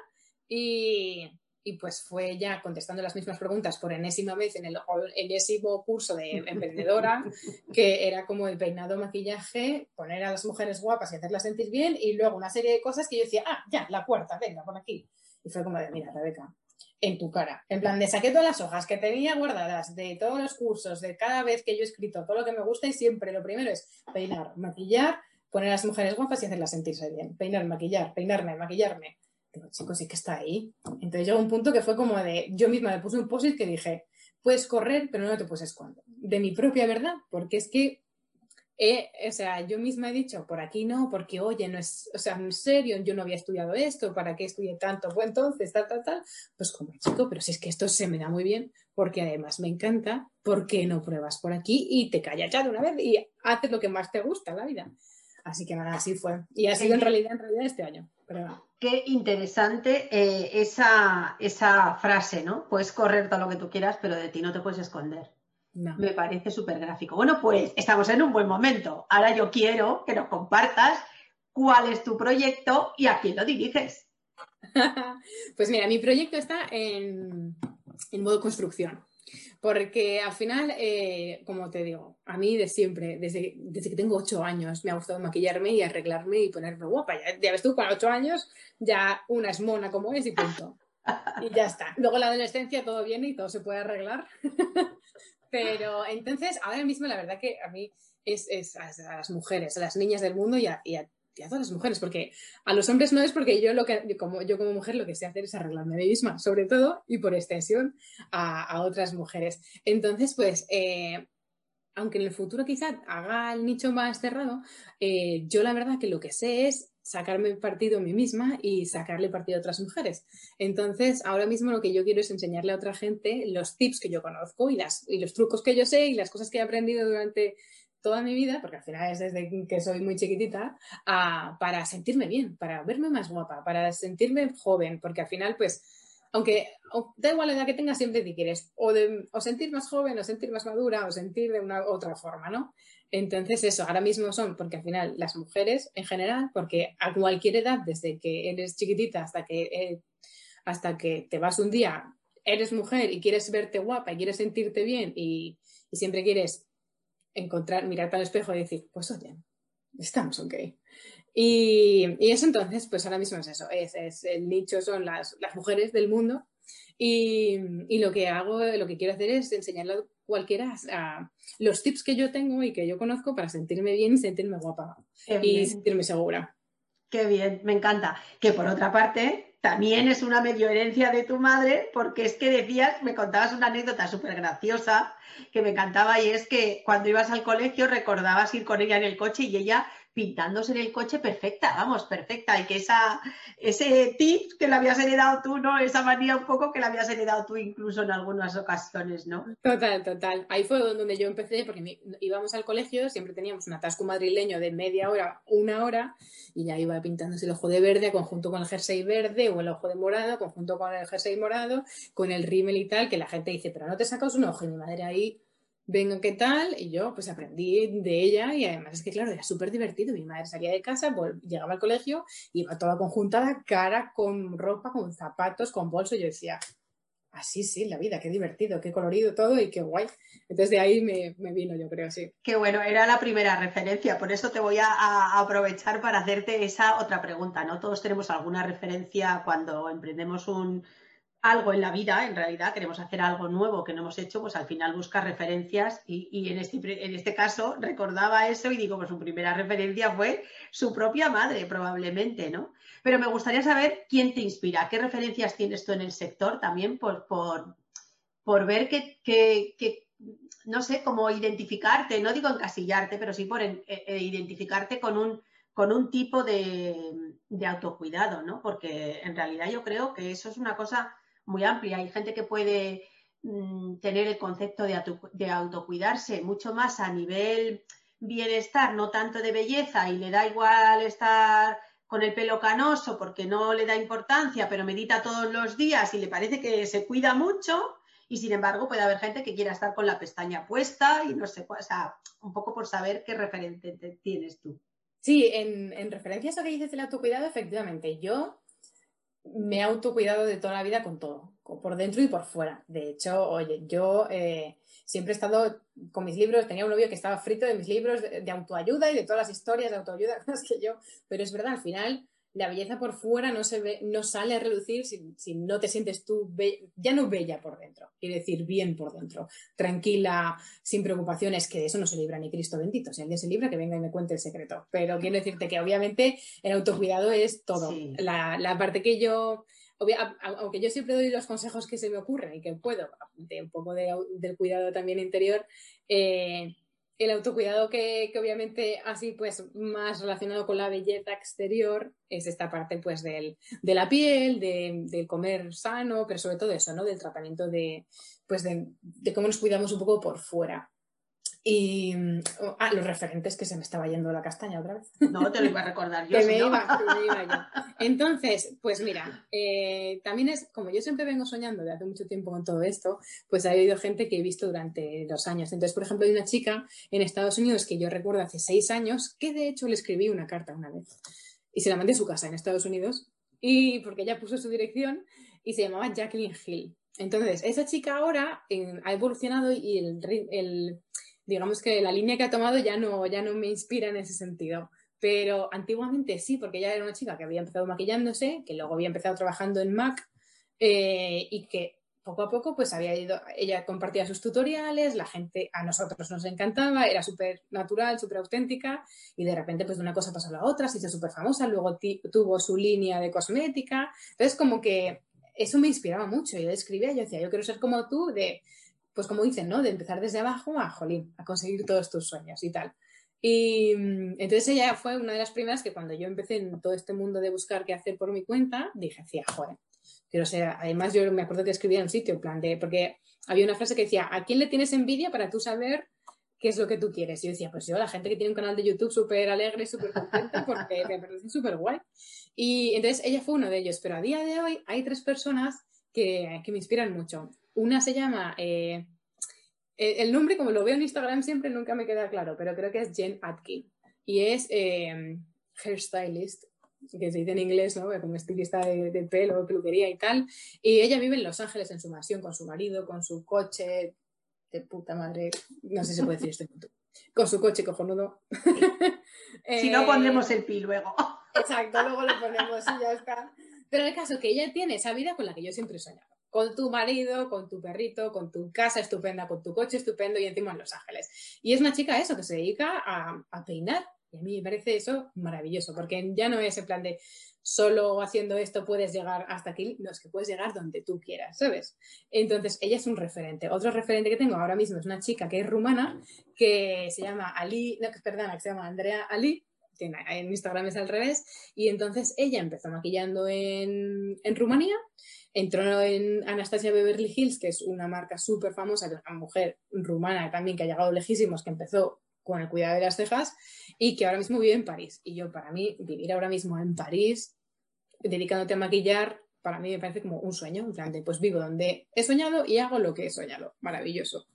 Speaker 2: Y, y pues fue ya contestando las mismas preguntas por enésima vez en el enésimo curso de emprendedora, que era como el peinado, maquillaje, poner a las mujeres guapas y hacerlas sentir bien, y luego una serie de cosas que yo decía, ah, ya, la cuarta, venga, por aquí. Y fue como de, mira, Rebeca, en tu cara. En plan, de saqué todas las hojas que tenía guardadas de todos los cursos, de cada vez que yo he escrito todo lo que me gusta, y siempre lo primero es peinar, maquillar, poner a las mujeres guapas y hacerlas sentirse bien. Peinar, maquillar, peinarme, maquillarme Digo, chicos, sí que está ahí. Entonces llegó un punto que fue como de, yo misma me puse un post que dije, puedes correr, pero no te puedes esconder. De mi propia verdad, porque es que, o sea, yo misma he dicho, por aquí no, porque oye, no es, o sea, en serio, yo no había estudiado esto, ¿para qué estudié tanto? Pues entonces, tal, tal, tal. Pues como chico, pero si es que esto se me da muy bien, porque además me encanta, ¿por qué no pruebas por aquí y te callas ya de una vez y haces lo que más te gusta en la vida? Así que nada, así fue. Y ha sido en realidad, en realidad este año.
Speaker 1: Qué interesante eh, esa, esa, frase, ¿no? Puedes correr todo lo que tú quieras, pero de ti no te puedes esconder. Me parece súper gráfico. Bueno, pues estamos en un buen momento. Ahora yo quiero que nos compartas cuál es tu proyecto y a quién lo diriges.
Speaker 2: pues mira, mi proyecto está en, en modo construcción. Porque al final, eh, como te digo, a mí de siempre, desde, desde que tengo ocho años, me ha gustado maquillarme y arreglarme y ponerme guapa. Ya, ves tú, con ocho años ya una es mona como es y punto. Y ya está. Luego la adolescencia todo viene y todo se puede arreglar. Pero entonces, ahora mismo la verdad que a mí es, es a, las mujeres, a las niñas del mundo y a, y a y a todas las mujeres, porque a los hombres no es porque yo lo que como yo como mujer lo que sé hacer es arreglarme a mí misma, sobre todo y por extensión a, otras mujeres. Entonces, pues, eh, aunque en el futuro quizá haga el nicho más cerrado, eh, yo la verdad que lo que sé es sacarme partido a mí misma y sacarle partido a otras mujeres. Entonces, ahora mismo lo que yo quiero es enseñarle a otra gente los tips que yo conozco y, las, y los trucos que yo sé y las cosas que he aprendido durante toda mi vida, porque al final es desde que soy muy chiquitita, para sentirme bien, para verme más guapa, para sentirme joven, porque al final, pues, aunque da igual la edad que tengas, siempre te quieres o, de, o sentir más joven, o sentir más madura, o sentir de una otra forma, ¿no? Entonces, eso, ahora mismo son, porque al final las mujeres en general, porque a cualquier edad, desde que eres chiquitita hasta que, eh, hasta que te vas un día, eres mujer y quieres verte guapa y quieres sentirte bien y siempre quieres encontrar, mirarte al espejo y decir, pues oye, estamos ok. Y, y eso entonces, pues ahora mismo es eso, es, el nicho son las, las mujeres del mundo y, y, lo que hago, lo que quiero hacer es enseñarle a cualquiera a, los tips que yo tengo y que yo conozco para sentirme bien y sentirme guapa y sentirme segura.
Speaker 1: Qué bien, me encanta. Que por otra parte, también es una medio herencia de tu madre, porque es que decías, me contabas una anécdota súper graciosa que me encantaba y es que cuando ibas al colegio recordabas ir con ella en el coche y ella pintándose en el coche perfecta, vamos, perfecta, y que esa, ese tip que le habías heredado tú, ¿no? Esa manía un poco que le habías heredado tú incluso en algunas ocasiones, ¿no?
Speaker 2: Total, total. Ahí fue donde yo empecé, porque íbamos al colegio, siempre teníamos un atasco madrileño de media hora, una hora, y ya iba pintándose el ojo de verde conjunto con el jersey verde o el ojo de morado conjunto con el jersey morado, con el rímel y tal, que la gente dice, pero no te sacas un ojo, y mi madre ahí venga, ¿qué tal? Y yo pues aprendí de ella y además es que, claro, era súper divertido. Mi madre salía de casa, llegaba al colegio, iba toda conjuntada, cara con ropa, con zapatos, con bolso. Y yo decía, así sí, la vida, qué divertido, qué colorido todo y qué guay. Entonces de ahí me, vino, yo creo, sí.
Speaker 1: Qué bueno, era la primera referencia, por eso te voy a, aprovechar para hacerte esa otra pregunta, ¿no? Todos tenemos alguna referencia cuando emprendemos un, algo en la vida, en realidad queremos hacer algo nuevo que no hemos hecho, pues al final busca referencias y, en, este, en este caso recordaba eso y digo, pues su primera referencia fue su propia madre, probablemente, ¿no? Pero me gustaría saber quién te inspira, qué referencias tienes tú en el sector también por, por, por ver que, no sé, cómo identificarte, no digo encasillarte, pero sí por eh, eh, identificarte con un, con un tipo de, de autocuidado, ¿no? Porque en realidad yo creo que eso es una cosa muy amplia. Hay gente que puede mm, tener el concepto de, autocuidarse mucho más a nivel bienestar, no tanto de belleza, y le da igual estar con el pelo canoso porque no le da importancia, pero medita todos los días y le parece que se cuida mucho. Y sin embargo, puede haber gente que quiera estar con la pestaña puesta y no sé, o sea, un poco por saber qué referente tienes tú.
Speaker 2: Sí, en, en referencia a eso que dices del autocuidado, efectivamente, yo me he autocuidado de toda la vida con todo, por dentro y por fuera. De hecho, oye, yo eh, siempre he estado con mis libros, tenía un novio que estaba frito de mis libros de, autoayuda y de todas las historias de autoayuda más que yo, pero es verdad, al final la belleza por fuera no se ve, no sale a relucir si, no te sientes tú ya no bella por dentro, quiere decir bien por dentro, tranquila, sin preocupaciones, que de eso no se libra ni Cristo bendito. Si alguien se libra, que venga y me cuente el secreto. Pero quiero decirte que obviamente el autocuidado es todo. La, parte que yo aunque yo siempre doy los consejos que se me ocurren y que puedo, de un poco del cuidado también interior, eh, el autocuidado que, obviamente así pues más relacionado con la belleza exterior es esta parte pues del, de la piel, de, del comer sano, pero sobre todo eso, ¿no? Del tratamiento de, pues de, de cómo nos cuidamos un poco por fuera. Y ah, los referentes que se me estaba yendo la castaña otra vez.
Speaker 1: No, te lo iba a recordar yo.
Speaker 2: que, me iba, me iba, yo. Entonces, pues mira, eh, también es, como yo siempre vengo soñando de hace mucho tiempo con todo esto, pues ha habido gente que he visto durante dos años. Entonces, por ejemplo, hay una chica en Estados Unidos que yo recuerdo hace seis años, que de hecho le escribí una carta una vez y se la mandé a su casa en Estados Unidos, y porque ella puso su dirección y se llamaba Jacqueline Hill. Entonces, esa chica ahora ha evolucionado y el, el digamos que la línea que ha tomado ya no, ya no me inspira en ese sentido. Pero antiguamente sí, porque ella era una chica que había empezado maquillándose, que luego había empezado trabajando en Mac eh, y que poco a poco pues había ido, ella compartía sus tutoriales, la gente a nosotros nos encantaba, era súper natural, súper auténtica y de repente pues de una cosa pasó a la otra, se hizo súper famosa, luego tuvo su línea de cosmética, entonces como que eso me inspiraba mucho, yo escribía, yo decía, yo quiero ser como tú, de pues como dicen, ¿no? De empezar desde abajo a, jolín, a conseguir todos tus sueños y tal. Y mm, entonces ella fue una de las primeras que cuando yo empecé en todo este mundo de buscar qué hacer por mi cuenta, dije, hacía, joder, quiero ser, además yo me acuerdo que escribía en un sitio, en plan de, porque había una frase que decía, ¿a quién le tienes envidia para tú saber qué es lo que tú quieres? Y yo decía, pues yo, la gente que tiene un canal de YouTube súper alegre, súper contenta, porque me parece súper guay. Y entonces ella fue uno de ellos, pero a día de hoy hay tres personas que, que me inspiran mucho. Una se llama, eh, el nombre como lo veo en Instagram siempre nunca me queda claro, pero creo que es Jen Atkin y es eh, hairstylist, que se dice en inglés, ¿no? Como estilista de, pelo, peluquería y tal. Y ella vive en Los Ángeles en su mansión con su marido, con su coche de puta madre, no sé si se puede decir este punto, con su coche cojonudo.
Speaker 1: si no, pondremos el pi luego.
Speaker 2: Exacto, luego lo ponemos y ya está. Pero el caso que ella tiene esa vida con la que yo siempre he soñado con tu marido, con tu perrito, con tu casa estupenda, con tu coche estupendo y encima en Los Ángeles. Y es una chica eso, que se dedica a, peinar. Y a mí me parece eso maravilloso, porque ya no es en plan de solo haciendo esto puedes llegar hasta aquí, no, es que puedes llegar donde tú quieras, ¿sabes? Entonces, ella es un referente. Otro referente que tengo ahora mismo es una chica que es rumana, que se llama Ali, no, perdona, que se llama Andrea Ali, en Instagram es al revés, y entonces ella empezó maquillando en, en Rumanía entró en Anastasia Beverly Hills, que es una marca súper famosa, de una mujer rumana también que ha llegado lejísimos, que empezó con el cuidado de las cejas y que ahora mismo vive en París. Y yo, para mí, vivir ahora mismo en París, dedicándote a maquillar, para mí me parece como un sueño, en plan pues vivo donde he soñado y hago lo que he soñado. Maravilloso.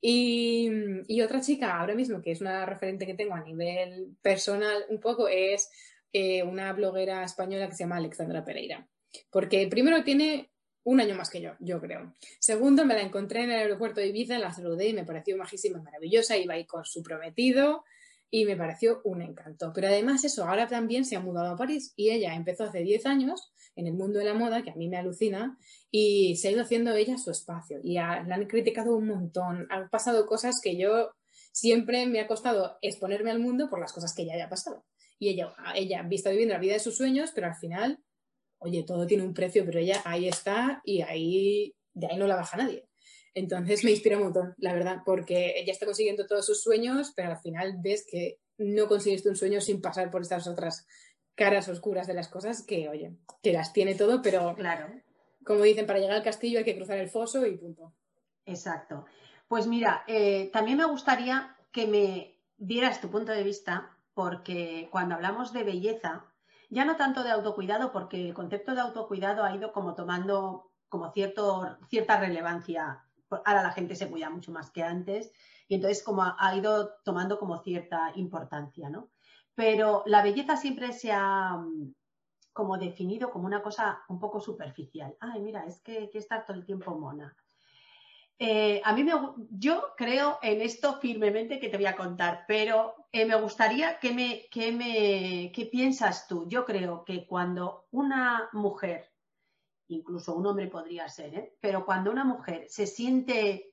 Speaker 2: Y, otra chica ahora mismo, que es una referente que tengo a nivel personal un poco, es eh, una bloguera española que se llama Alexandra Pereira. Porque primero tiene un año más que yo, yo creo. Segundo, me la encontré en el aeropuerto de Ibiza, la saludé y me pareció majísima maravillosa. Iba ahí con su prometido y me pareció un encanto. Pero además eso, ahora también se ha mudado a París y ella empezó hace 10 años en el mundo de la moda, que a mí me alucina, y se ha ido haciendo ella su espacio. Y la han criticado un montón. Han pasado cosas que yo siempre me ha costado exponerme al mundo por las cosas que ella haya pasado. Y ella, ella está viviendo la vida de sus sueños, pero al final, oye, todo tiene un precio, pero ella ahí está y ahí, de ahí no la baja nadie. Entonces me inspira un montón, la verdad, porque ella está consiguiendo todos sus sueños, pero al final ves que no conseguiste un sueño sin pasar por estas otras caras oscuras de las cosas que, oye, que las tiene todo, pero
Speaker 1: claro.
Speaker 2: como dicen, para llegar al castillo hay que cruzar el foso y punto.
Speaker 1: Exacto. Pues mira, eh, también me gustaría que me dieras tu punto de vista, porque cuando hablamos de belleza, ya no tanto de autocuidado, porque el concepto de autocuidado ha ido como tomando como cierto, cierta relevancia. Ahora la gente se cuida mucho más que antes y entonces como ha ido tomando como cierta importancia, ¿no? Pero la belleza siempre se ha mm, como definido como una cosa un poco superficial. Ay, mira, es que hay que estar todo el tiempo mona. Eh, a mí me, yo creo en esto firmemente que te voy a contar, pero eh, me gustaría que me, que me, ¿qué piensas tú? Yo creo que cuando una mujer, incluso un hombre podría ser, ¿eh? pero cuando una mujer se siente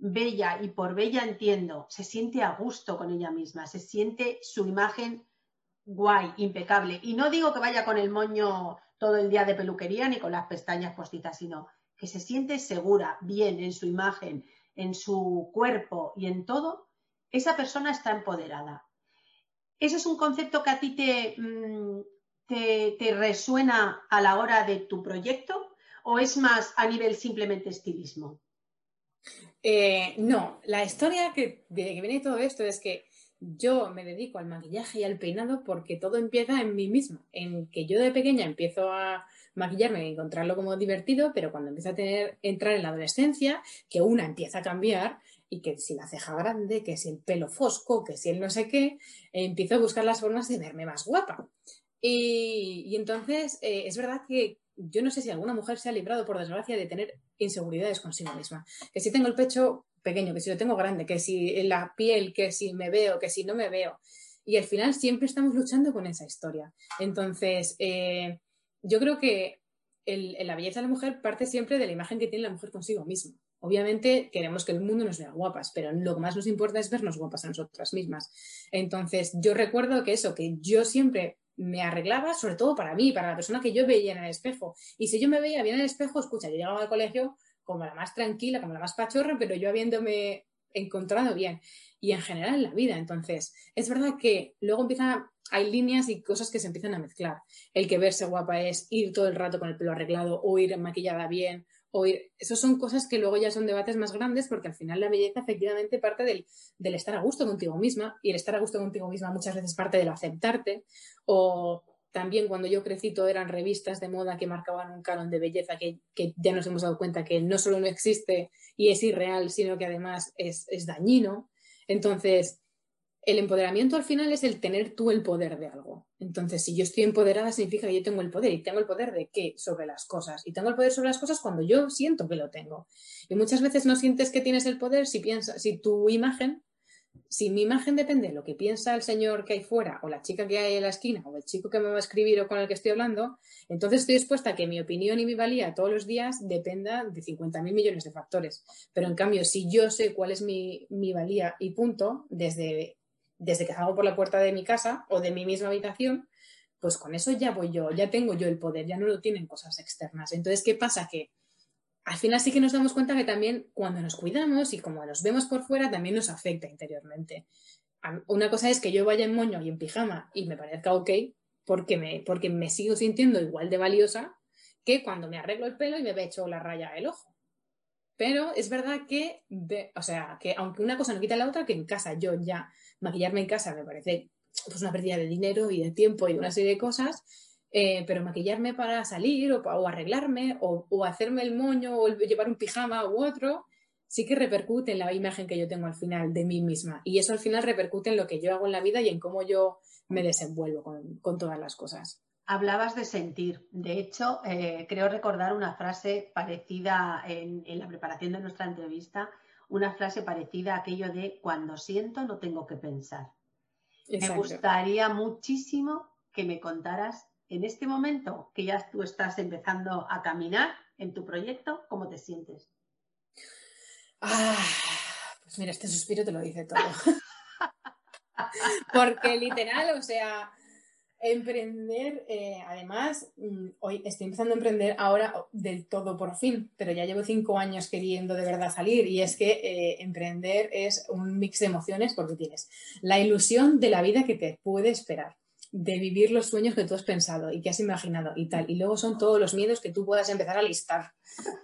Speaker 1: bella, y por bella entiendo, se siente a gusto con ella misma, se siente su imagen guay, impecable. Y no digo que vaya con el moño todo el día de peluquería ni con las pestañas postizas, sino que se siente segura, bien en su imagen, en su cuerpo y en todo, esa persona está empoderada. ¿Ese es un concepto que a ti mm, te, te resuena a la hora de tu proyecto o es más a nivel simplemente estilismo?
Speaker 2: Eh, no, la historia que, de que viene todo esto es que yo me dedico al maquillaje y al peinado porque todo empieza en mí misma, en que yo de pequeña empiezo a maquillarme y encontrarlo como divertido, pero cuando empiezo a tener, entrar en la adolescencia, que una empieza a cambiar y que si la ceja grande, que si el pelo fosco, que si el no sé qué, empiezo a buscar las formas de verme más guapa. Y, entonces eh, es verdad que yo no sé si alguna mujer se ha librado, por desgracia, de tener inseguridades consigo misma. Que si tengo el pecho pequeño, que si lo tengo grande, que si la piel, que si me veo, que si no me veo. Y al final siempre estamos luchando con esa historia. Entonces, eh, yo creo que la belleza de la mujer parte siempre de la imagen que tiene la mujer consigo misma. Obviamente queremos que el mundo nos vea guapas, pero lo que más nos importa es vernos guapas a nosotras mismas. Entonces, yo recuerdo que eso, que yo siempre me arreglaba, sobre todo para mí, para la persona que yo veía en el espejo. Y si yo me veía bien en el espejo, escucha, yo llegaba al colegio como la más tranquila, como la más pachorra, pero yo habiéndome encontrado bien. Y en general en la vida. Entonces, es verdad que luego empieza, hay líneas y cosas que se empiezan a mezclar. El que verse guapa es ir todo el rato con el pelo arreglado o ir maquillada bien o Esas son cosas que luego ya son debates más grandes porque al final la belleza efectivamente parte del, del, estar a gusto contigo misma y el estar a gusto contigo misma muchas veces parte del aceptarte o también cuando yo crecí todo eran revistas de moda que marcaban un canon de belleza que, que ya nos hemos dado cuenta que no solo no existe y es irreal, sino que además es, es dañino. Entonces, el empoderamiento al final es el tener tú el poder de algo. Entonces, si yo estoy empoderada, significa que yo tengo el poder. ¿Y tengo el poder de qué? Sobre las cosas. Y tengo el poder sobre las cosas cuando yo siento que lo tengo. Y muchas veces no sientes que tienes el poder si piensas, si tu imagen, si mi imagen depende de lo que piensa el señor que hay fuera, o la chica que hay en la esquina, o el chico que me va a escribir o con el que estoy hablando, entonces estoy dispuesta a que mi opinión y mi valía todos los días dependa de 50.000 millones de factores. Pero en cambio, si yo sé cuál es mi, mi valía y punto, desde desde que salgo por la puerta de mi casa o de mi misma habitación, pues con eso ya voy yo, ya tengo yo el poder, ya no lo tienen cosas externas. Entonces, ¿qué pasa? Que al final sí que nos damos cuenta que también cuando nos cuidamos y como nos vemos por fuera, también nos afecta interiormente. Una cosa es que yo vaya en moño y en pijama y me parezca ok, porque me, porque me sigo sintiendo igual de valiosa que cuando me arreglo el pelo y me hecho la raya del ojo. Pero es verdad que, o sea, que aunque una cosa no quita la otra, que en casa yo ya maquillarme en casa me parece pues, una pérdida de dinero y de tiempo y de una serie de cosas, eh, pero maquillarme para salir o, arreglarme o, hacerme el moño o llevar un pijama u otro, sí que repercute en la imagen que yo tengo al final de mí misma. Y eso al final repercute en lo que yo hago en la vida y en cómo yo me desenvuelvo con, todas las cosas.
Speaker 1: Hablabas de sentir. De hecho, eh, creo recordar una frase parecida en, la preparación de nuestra entrevista, una frase parecida a aquello de cuando siento no tengo que pensar. Me gustaría muchísimo que me contaras en este momento que ya tú estás empezando a caminar en tu proyecto, ¿cómo te sientes?
Speaker 2: Ah, pues mira, este suspiro te lo dice todo. Porque literal, o sea, emprender, eh, además, mm, hoy estoy empezando a emprender ahora del todo por fin, pero ya llevo cinco años queriendo de verdad salir y es que eh, emprender es un mix de emociones porque tienes la ilusión de la vida que te puede esperar de vivir los sueños que tú has pensado y que has imaginado y tal. Y luego son todos los miedos que tú puedas empezar a listar.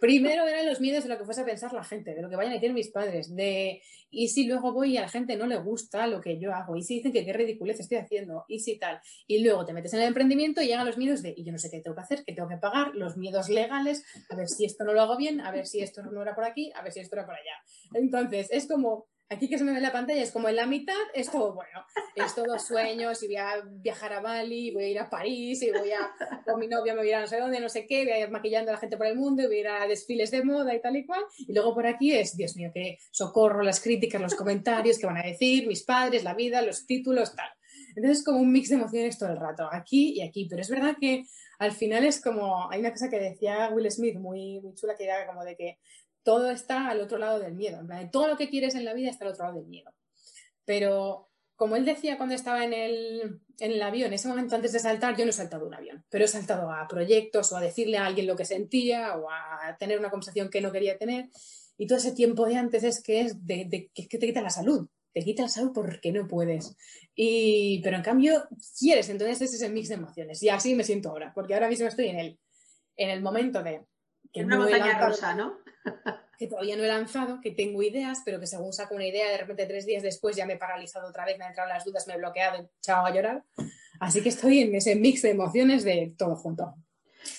Speaker 2: Primero eran los miedos de lo que fuese a pensar la gente, de lo que vayan a decir mis padres, de y si luego voy y a la gente no le gusta lo que yo hago, y si dicen que qué ridiculez estoy haciendo, y si tal. Y luego te metes en el emprendimiento y llegan los miedos de, y yo no sé qué tengo que hacer, qué tengo que pagar, los miedos legales, a ver si esto no lo hago bien, a ver si esto no era por aquí, a ver si esto era por allá. Entonces, es como Aquí que se me ve la pantalla es como en la mitad es todo bueno, es todo sueños y voy a viajar a Bali, voy a ir a París y voy a, con mi novia me voy a ir a no sé dónde, no sé qué, voy a ir maquillando a la gente por el mundo y voy a ir a desfiles de moda y tal y cual. Y luego por aquí es, Dios mío, que socorro, las críticas, los comentarios que van a decir, mis padres, la vida, los títulos, tal. Entonces es como un mix de emociones todo el rato, aquí y aquí. Pero es verdad que al final es como, hay una cosa que decía Will Smith muy, muy chula que era como de que todo está al otro lado del miedo. Todo lo que quieres en la vida está al otro lado del miedo. Pero como él decía cuando estaba en el, en el avión, ese momento antes de saltar, yo no he saltado un avión, pero he saltado a proyectos o a decirle a alguien lo que sentía o a tener una conversación que no quería tener. Y todo ese tiempo de antes es que es que te quita la salud. Te quita la salud porque no puedes. Y, pero en cambio, quieres, entonces ese es el mix de emociones. Y así me siento ahora, porque ahora mismo estoy en el, en el momento de
Speaker 1: que una montaña rosa, ¿no?
Speaker 2: que todavía no he lanzado, que tengo ideas, pero que según saco una idea, de repente tres días después ya me he paralizado otra vez, me han entrado las dudas, me he bloqueado, echado a llorar. Así que estoy en ese mix de emociones de todo junto.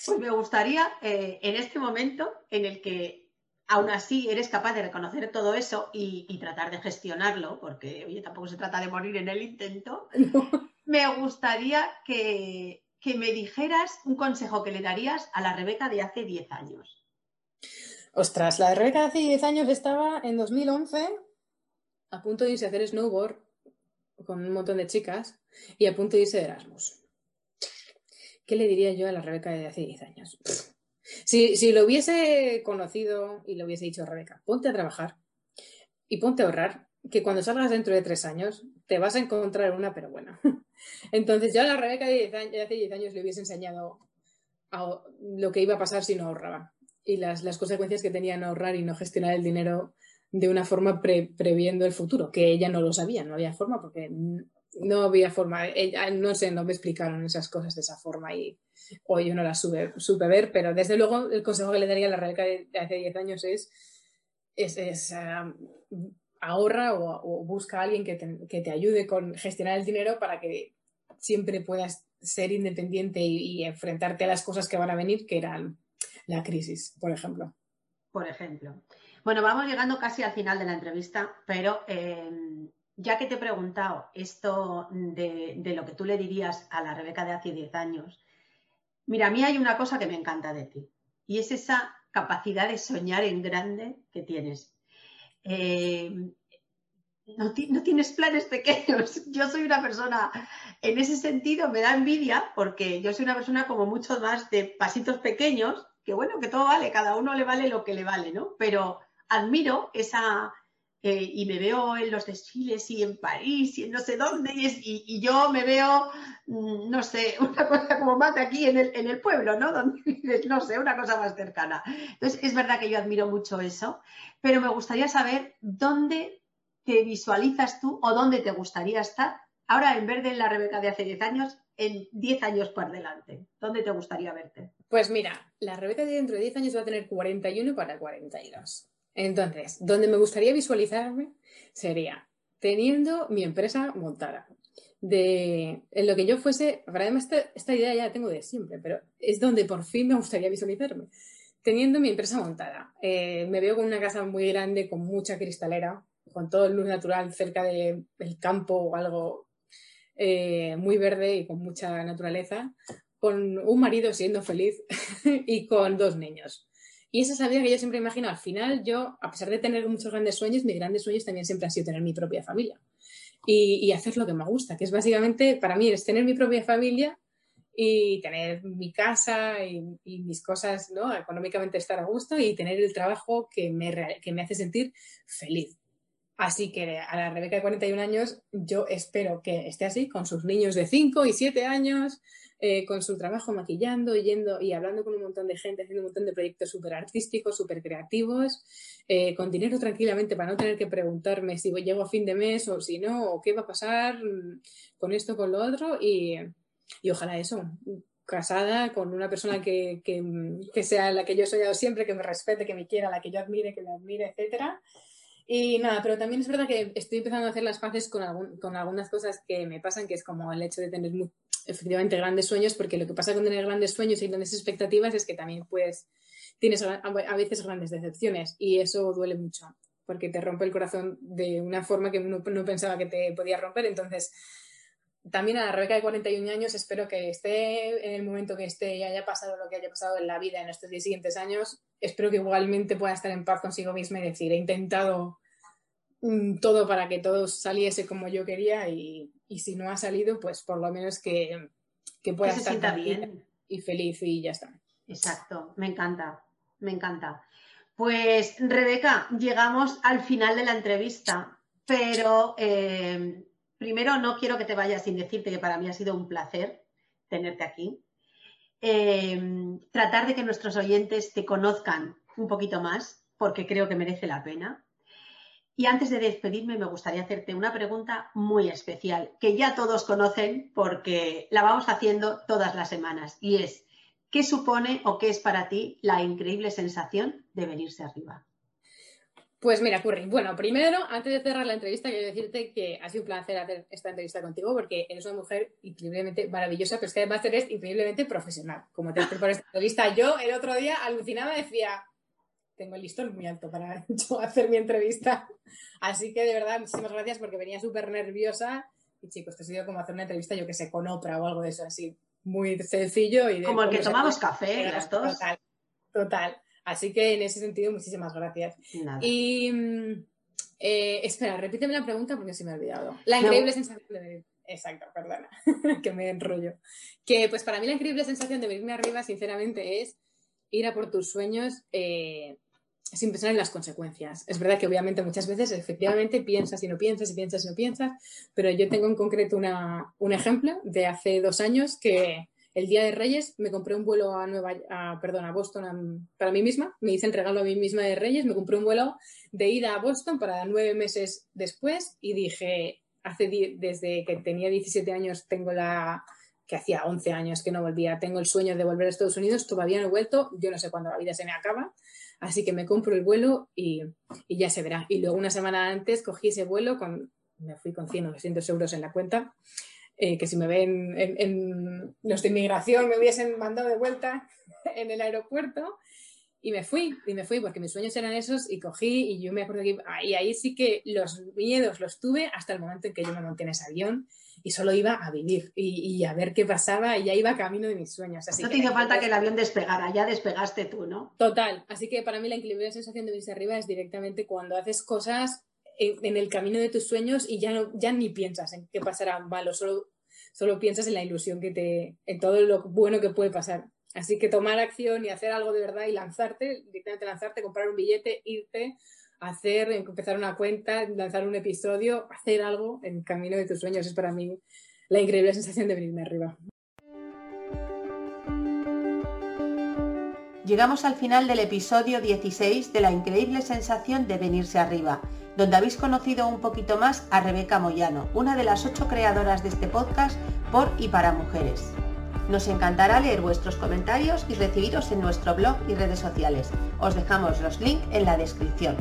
Speaker 1: Pues me gustaría, eh, en este momento en el que aún así eres capaz de reconocer todo eso y, tratar de gestionarlo, porque oye, tampoco se trata de morir en el intento, me gustaría que, que me dijeras un consejo que le darías a la Rebeca de hace 10 años.
Speaker 2: Ostras, la Rebeca de hace 10 años estaba en 2011 a punto de irse a hacer snowboard con un montón de chicas y a punto de irse de Erasmus. ¿Qué le diría yo a la Rebeca de hace 10 años? Si, si, lo hubiese conocido y le hubiese dicho a Rebeca, ponte a trabajar y ponte a ahorrar, que cuando salgas dentro de tres años te vas a encontrar una, pero buena. Entonces yo a la Rebeca de, hace 10 años le hubiese enseñado lo que iba a pasar si no ahorraba y las, las consecuencias que tenían ahorrar y no gestionar el dinero de una forma previendo el futuro, que ella no lo sabía, no había forma porque no había forma, ella, no sé, no me explicaron esas cosas de esa forma y hoy yo no las supe ver, pero desde luego el consejo que le daría a la Rebeca de, hace 10 años es, es, um, ahorra o, busca a alguien que te, ayude con gestionar el dinero para que siempre puedas ser independiente y enfrentarte a las cosas que van a venir, que eran la crisis, por ejemplo.
Speaker 1: Por ejemplo. Bueno, vamos llegando casi al final de la entrevista, pero eh, ya que te he preguntado esto de, lo que tú le dirías a la Rebeca de hace 10 años, mira, a mí hay una cosa que me encanta de ti y es esa capacidad de soñar en grande que tienes. Eh, no, no, tienes planes pequeños. Yo soy una persona, en ese sentido me da envidia porque yo soy una persona como mucho más de pasitos pequeños que bueno, que todo vale, cada uno le vale lo que le vale, ¿no? Pero admiro esa, eh, y me veo en los desfiles y en París y en no sé dónde, y, yo me veo, mm, no sé, una cosa como más aquí en el, en el pueblo, ¿no? Donde no sé, una cosa más cercana. Entonces, es verdad que yo admiro mucho eso, pero me gustaría saber dónde te visualizas tú o dónde te gustaría estar ahora en vez de la Rebeca de hace 10 años, en 10 años por delante. ¿Dónde te gustaría verte?
Speaker 2: Pues mira, la Rebeca de dentro de 10 años va a tener 41 para 42. Entonces, donde me gustaría visualizarme sería teniendo mi empresa montada. De en lo que yo fuese, para esta, esta idea ya la tengo de siempre, pero es donde por fin me gustaría visualizarme teniendo mi empresa montada. Eh, me veo con una casa muy grande, con mucha cristalera, con todo el luz natural cerca del campo o algo eh, muy verde y con mucha naturaleza, con un marido siendo feliz y con dos niños. Y esa es la vida que yo siempre imagino. Al final, yo, a pesar de tener muchos grandes sueños, mis grandes sueños también siempre han sido tener mi propia familia y, hacer lo que me gusta, que es básicamente, para mí, es tener mi propia familia y tener mi casa y, mis cosas, ¿no? Económicamente estar a gusto y tener el trabajo que me, que me hace sentir feliz. Así que a la Rebeca de 41 años, yo espero que esté así, con sus niños de 5 y 7 años, eh, con su trabajo maquillando, yendo y hablando con un montón de gente, haciendo un montón de proyectos súper artísticos, súper creativos, eh, con dinero tranquilamente para no tener que preguntarme si llego a fin de mes o si no, o qué va a pasar con esto, con lo otro, y, ojalá eso, casada con una persona que, sea la que yo he soñado siempre, que me respete, que me quiera, la que yo admire, que me admire, etcétera. Y nada, pero también es verdad que estoy empezando a hacer las paces con, con algunas cosas que me pasan, que es como el hecho de tener efectivamente grandes sueños, porque lo que pasa con tener grandes sueños y grandes expectativas es que también pues tienes a veces grandes decepciones y eso duele mucho, porque te rompe el corazón de una forma que no, pensaba que te podía romper. Entonces, también a la Rebeca de 41 años espero que esté en el momento que esté y haya pasado lo que haya pasado en la vida en estos 10 siguientes años, espero que igualmente pueda estar en paz consigo misma y decir, he intentado mm, todo para que todo saliese como yo quería y, y si no ha salido, pues por lo menos que, que pueda estar bien y feliz y ya está.
Speaker 1: Exacto, me encanta, me encanta. Pues Rebeca, llegamos al final de la entrevista, pero eh, primero no quiero que te vayas sin decirte que para mí ha sido un placer tenerte aquí. Eh, tratar de que nuestros oyentes te conozcan un poquito más, porque creo que merece la pena. Y antes de despedirme, me gustaría hacerte una pregunta muy especial, que ya todos conocen porque la vamos haciendo todas las semanas, y es, ¿qué supone o qué es para ti la increíble sensación de venirse arriba?
Speaker 2: Pues mira, Curry. Bueno, primero, antes de cerrar la entrevista, quiero decirte que ha sido un placer hacer esta entrevista contigo porque eres una mujer increíblemente maravillosa, pero es que además eres increíblemente profesional. Como te por esta entrevista, yo el otro día alucinaba, decía, tengo el listón muy alto para hacer mi entrevista. Así que de verdad, muchísimas gracias porque venía súper nerviosa. Y chicos, te ha sido como hacer una entrevista, yo que sé, con Oprah o algo de eso así, muy sencillo. Y
Speaker 1: como el que tomamos café, las dos.
Speaker 2: Total, total. Así que en ese sentido, muchísimas gracias. Y mm, eh, espera, repíteme la pregunta porque se me ha olvidado. La increíble sensación de Exacto, perdona, que me enrollo. Que pues para mí la increíble sensación de venirme arriba, sinceramente, es ir a por tus sueños eh, sin pensar en las consecuencias. Es verdad que obviamente muchas veces efectivamente piensas y no piensas y piensas y no piensas, pero yo tengo en concreto una, un ejemplo de hace dos años que el día de Reyes me compré un vuelo a Nueva, a, Boston para mí misma, me hice el a mí misma de Reyes, me compré un vuelo de ida a Boston para nueve meses después y dije, desde que tenía 17 años tengo la, que hacía 11 años que no volvía, tengo el sueño de volver a Estados Unidos, todavía no he vuelto, yo no sé cuándo la vida se me acaba, Así que me compro el vuelo y, ya se verá. Y luego una semana antes cogí ese vuelo, con, me fui con 100 o 200 euros en la cuenta, eh, que si me ven en, los de inmigración me hubiesen mandado de vuelta en el aeropuerto. Y me fui, y me fui porque mis sueños eran esos y cogí y yo me acuerdo que y ahí sí que los miedos los tuve hasta el momento en que yo me monté en ese avión y solo iba a vivir y, a ver qué pasaba y ya iba camino de mis sueños.
Speaker 1: Así no te hizo falta que el avión despegara, ya despegaste tú, ¿no?
Speaker 2: Total, así que para mí la increíble sensación de irse arriba es directamente cuando haces cosas en, el camino de tus sueños y ya, no, ya ni piensas en qué pasará malo, solo, piensas en la ilusión que te, en todo lo bueno que puede pasar. Así que tomar acción y hacer algo de verdad y lanzarte, directamente lanzarte, comprar un billete, irte, hacer, empezar una cuenta, lanzar un episodio, hacer algo en el camino de tus sueños. Es para mí la increíble sensación de venirme arriba.
Speaker 1: Llegamos al final del episodio 16 de la increíble sensación de venirse arriba, donde habéis conocido un poquito más a Rebeca Moyano, una de las ocho creadoras de este podcast por y para mujeres. Nos encantará leer vuestros comentarios y recibiros en nuestro blog y redes sociales. Os dejamos los links en la descripción.